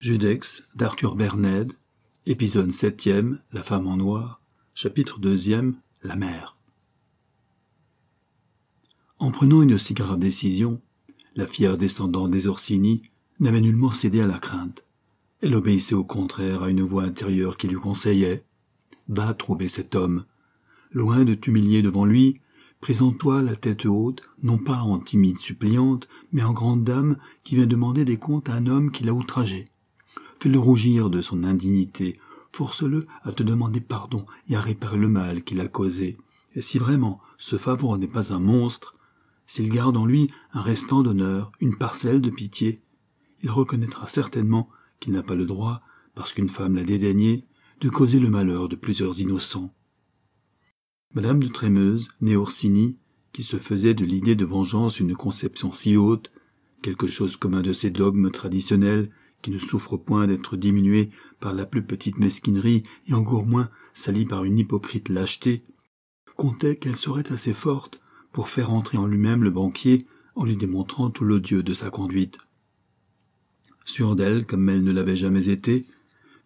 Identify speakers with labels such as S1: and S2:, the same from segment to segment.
S1: Judex d'Arthur Berned, épisode septième, La femme en noir, chapitre deuxième, La mère. En prenant une si grave décision, la fière descendante des Orsini n'avait nullement cédé à la crainte. Elle obéissait au contraire à une voix intérieure qui lui conseillait Va trouver cet homme. Loin de t'humilier devant lui, présente-toi la tête haute, non pas en timide suppliante, mais en grande dame qui vient demander des comptes à un homme qui l'a outragé fais-le rougir de son indignité, force-le à te demander pardon et à réparer le mal qu'il a causé. Et si vraiment ce Favre n'est pas un monstre, s'il garde en lui un restant d'honneur, une parcelle de pitié, il reconnaîtra certainement qu'il n'a pas le droit, parce qu'une femme l'a dédaigné, de causer le malheur de plusieurs innocents. Madame de Trémeuse, née Orsini, qui se faisait de l'idée de vengeance une conception si haute, quelque chose comme un de ces dogmes traditionnels qui ne souffre point d'être diminué par la plus petite mesquinerie et encore moins sali par une hypocrite lâcheté, comptait qu'elle serait assez forte pour faire entrer en lui-même le banquier en lui démontrant tout l'odieux de sa conduite. Sûre d'elle comme elle ne l'avait jamais été,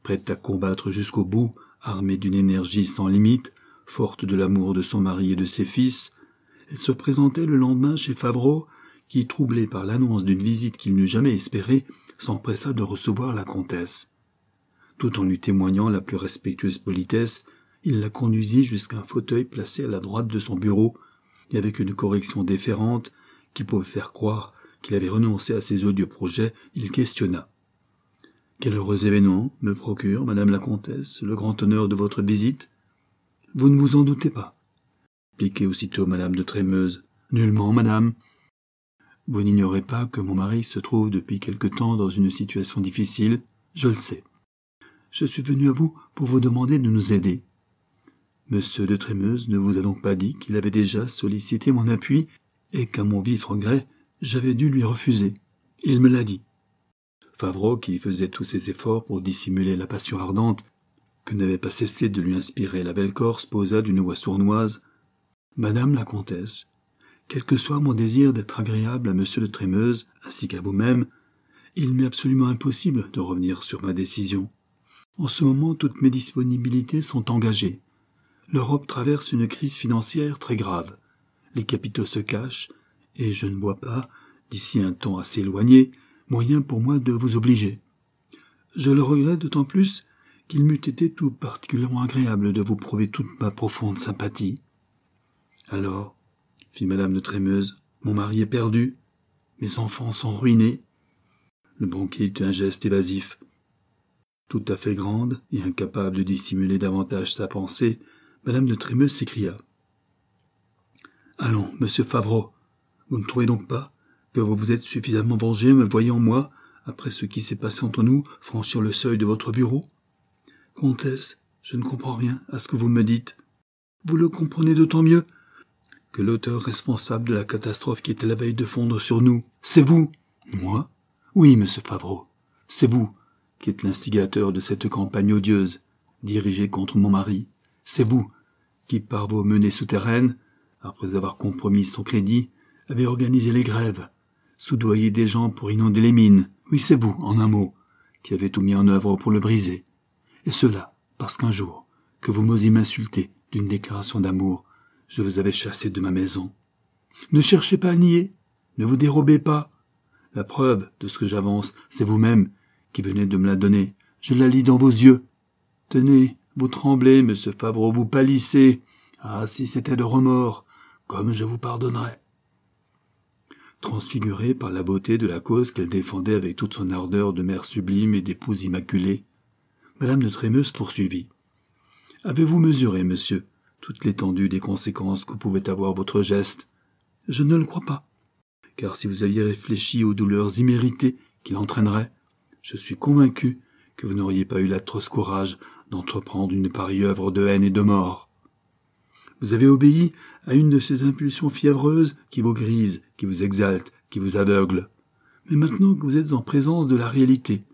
S1: prête à combattre jusqu'au bout, armée d'une énergie sans limite, forte de l'amour de son mari et de ses fils, elle se présentait le lendemain chez Favreau, qui, troublé par l'annonce d'une visite qu'il n'eût jamais espérée, s'empressa de recevoir la comtesse. Tout en lui témoignant la plus respectueuse politesse, il la conduisit jusqu'à un fauteuil placé à la droite de son bureau, et avec une correction déférente qui pouvait faire croire qu'il avait renoncé à ses odieux projets, il questionna. Quel heureux événement me procure, madame la comtesse, le grand honneur de votre visite Vous ne vous en doutez pas Piquait aussitôt madame de Trémeuse. Nullement, madame. Vous n'ignorez pas que mon mari se trouve depuis quelque temps dans une situation difficile, je le sais. Je suis venu à vous pour vous demander de nous aider. Monsieur de Trémeuse ne vous a donc pas dit qu'il avait déjà sollicité mon appui et qu'à mon vif regret, j'avais dû lui refuser. Il me l'a dit. Favreau, qui faisait tous ses efforts pour dissimuler la passion ardente que n'avait pas cessé de lui inspirer la belle Corse, posa d'une voix sournoise. Madame la comtesse, quel que soit mon désir d'être agréable à monsieur de Trémeuse, ainsi qu'à vous-même, il m'est absolument impossible de revenir sur ma décision. En ce moment, toutes mes disponibilités sont engagées. L'Europe traverse une crise financière très grave. Les capitaux se cachent, et je ne vois pas, d'ici un temps assez éloigné, moyen pour moi de vous obliger. Je le regrette d'autant plus qu'il m'eût été tout particulièrement agréable de vous prouver toute ma profonde sympathie. Alors, fit madame de Trémeuse. Mon mari est perdu. Mes enfants sont ruinés. Le banquier eut un geste évasif. Tout à fait grande et incapable de dissimuler davantage sa pensée, madame de Trémeuse s'écria. Allons, monsieur Favreau, vous ne trouvez donc pas que vous vous êtes suffisamment vengé me voyant moi, après ce qui s'est passé entre nous, franchir le seuil de votre bureau? Comtesse, je ne comprends rien à ce que vous me dites. Vous le comprenez d'autant mieux que l'auteur responsable de la catastrophe qui était la veille de fondre sur nous, c'est vous. Moi? Oui, monsieur Favreau, c'est vous qui êtes l'instigateur de cette campagne odieuse, dirigée contre mon mari. C'est vous qui, par vos menées souterraines, après avoir compromis son crédit, avez organisé les grèves, soudoyé des gens pour inonder les mines. Oui, c'est vous, en un mot, qui avez tout mis en œuvre pour le briser. Et cela, parce qu'un jour, que vous m'osiez m'insulter d'une déclaration d'amour, je vous avais chassé de ma maison. Ne cherchez pas à nier, ne vous dérobez pas. La preuve de ce que j'avance, c'est vous-même qui venez de me la donner. Je la lis dans vos yeux. Tenez, vous tremblez, monsieur Favreau, vous pâlissez. Ah, si c'était de remords, comme je vous pardonnerais. Transfigurée par la beauté de la cause qu'elle défendait avec toute son ardeur de mère sublime et d'épouse immaculée, madame de Trémeuse poursuivit. Avez-vous mesuré, monsieur, toute l'étendue des conséquences que pouvait avoir votre geste. Je ne le crois pas. Car si vous aviez réfléchi aux douleurs imméritées qu'il entraînerait, je suis convaincu que vous n'auriez pas eu l'atroce courage d'entreprendre une pareille œuvre de haine et de mort. Vous avez obéi à une de ces impulsions fiévreuses qui vous grisent, qui vous exaltent, qui vous aveuglent. Mais maintenant que vous êtes en présence de la réalité,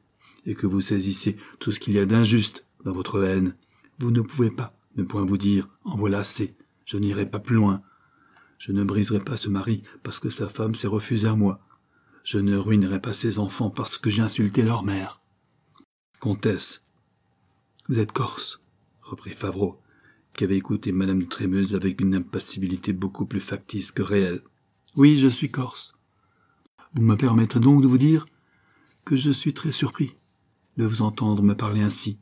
S1: et que vous saisissez tout ce qu'il y a d'injuste dans votre haine, vous ne pouvez pas ne point vous dire En voilà assez, je n'irai pas plus loin. Je ne briserai pas ce mari parce que sa femme s'est refusée à moi. Je ne ruinerai pas ses enfants parce que j'ai insulté leur mère. Comtesse. Vous êtes corse, reprit Favreau, qui avait écouté madame de Trémeuse avec une impassibilité beaucoup plus factice que réelle. Oui, je suis corse. Vous me permettrez donc de vous dire que je suis très surpris de vous entendre me parler ainsi.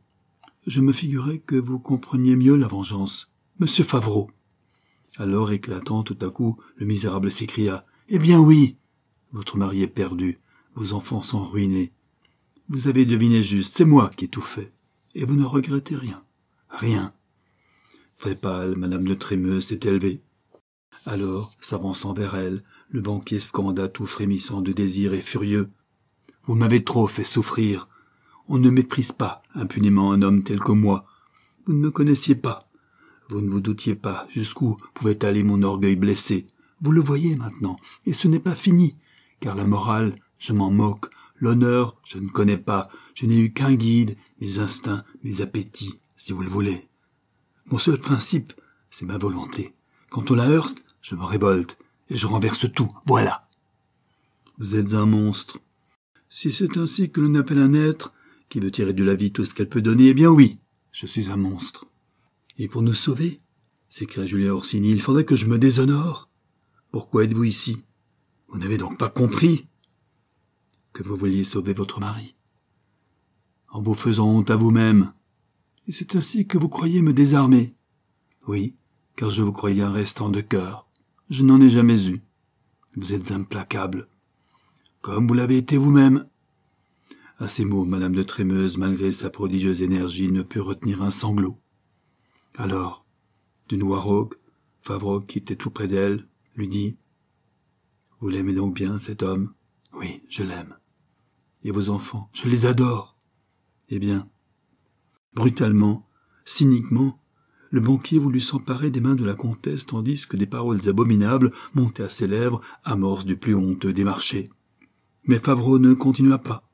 S1: Je me figurais que vous compreniez mieux la vengeance. Monsieur Favreau. Alors éclatant tout à coup, le misérable s'écria. Eh bien oui. Votre mari est perdu. Vos enfants sont ruinés. Vous avez deviné juste, c'est moi qui ai tout fait. Et vous ne regrettez rien. Rien. Très pâle, madame de Trémeux s'est élevée. Alors, s'avançant vers elle, le banquier scanda tout frémissant de désir et furieux. Vous m'avez trop fait souffrir. On ne méprise pas impunément un homme tel que moi. Vous ne me connaissiez pas. Vous ne vous doutiez pas jusqu'où pouvait aller mon orgueil blessé. Vous le voyez maintenant, et ce n'est pas fini, car la morale, je m'en moque, l'honneur, je ne connais pas, je n'ai eu qu'un guide, mes instincts, mes appétits, si vous le voulez. Mon seul principe, c'est ma volonté. Quand on la heurte, je me révolte, et je renverse tout, voilà. Vous êtes un monstre. Si c'est ainsi que l'on appelle un être qui veut tirer de la vie tout ce qu'elle peut donner, eh bien oui, je suis un monstre. Et pour nous sauver, s'écria Julien Orsini, il faudrait que je me déshonore. Pourquoi êtes-vous ici? Vous n'avez donc pas compris que vous vouliez sauver votre mari. En vous faisant honte à vous-même. Et c'est ainsi que vous croyez me désarmer. Oui, car je vous croyais un restant de cœur. Je n'en ai jamais eu. Vous êtes implacable. Comme vous l'avez été vous-même. À ces mots, madame de Trémeuse, malgré sa prodigieuse énergie, ne put retenir un sanglot. Alors, d'une voix rauque, Favreau, qui était tout près d'elle, lui dit Vous l'aimez donc bien, cet homme? Oui, je l'aime. Et vos enfants Je les adore. Eh bien. Brutalement, cyniquement, le banquier voulut s'emparer des mains de la comtesse tandis que des paroles abominables montaient à ses lèvres, amorce du plus honteux des marchés. Mais Favreau ne continua pas.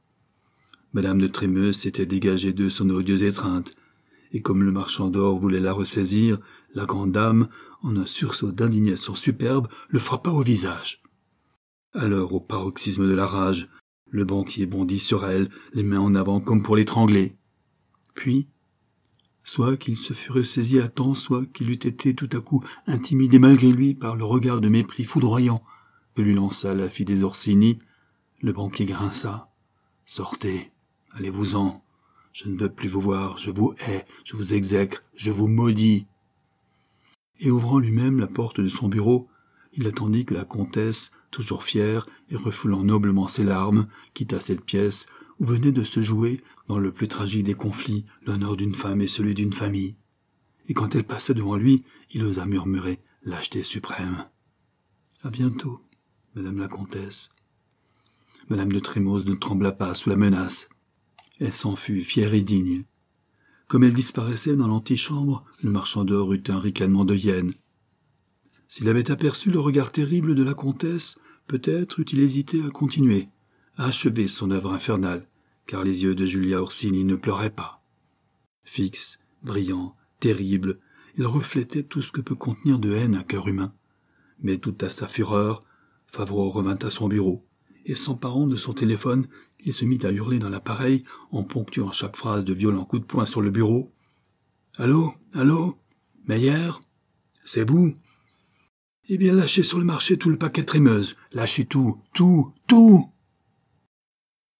S1: Madame de Trémeuse s'était dégagée de son odieuse étreinte, et comme le marchand d'or voulait la ressaisir, la grande dame, en un sursaut d'indignation superbe, le frappa au visage. Alors, au paroxysme de la rage, le banquier bondit sur elle, les mains en avant comme pour l'étrangler. Puis, soit qu'il se fût ressaisi à temps, soit qu'il eût été tout à coup intimidé malgré lui par le regard de mépris foudroyant que lui lança la fille des Orsini, le banquier grinça. Sortez, allez-vous-en. Je ne veux plus vous voir, je vous hais, je vous exècre, je vous maudis. Et ouvrant lui-même la porte de son bureau, il attendit que la comtesse, toujours fière et refoulant noblement ses larmes, quitta cette pièce où venait de se jouer, dans le plus tragique des conflits, l'honneur d'une femme et celui d'une famille. Et quand elle passait devant lui, il osa murmurer lâcheté suprême. À bientôt, madame la comtesse. Madame de Trémose ne trembla pas sous la menace. Elle s'en fut, fière et digne. Comme elle disparaissait dans l'antichambre, le marchand d'or eut un ricanement de hyène. S'il avait aperçu le regard terrible de la comtesse, peut-être eût-il hésité à continuer, à achever son œuvre infernale, car les yeux de Julia Orsini ne pleuraient pas. Fixe, brillant, terrible, il reflétait tout ce que peut contenir de haine un cœur humain. Mais tout à sa fureur, Favreau revint à son bureau, et s'emparant de son téléphone, il se mit à hurler dans l'appareil en ponctuant chaque phrase de violents coups de poing sur le bureau. Allô? Allô? Meyer? C'est vous? Eh bien, lâchez sur le marché tout le paquet trémeuse. Lâchez tout, tout, tout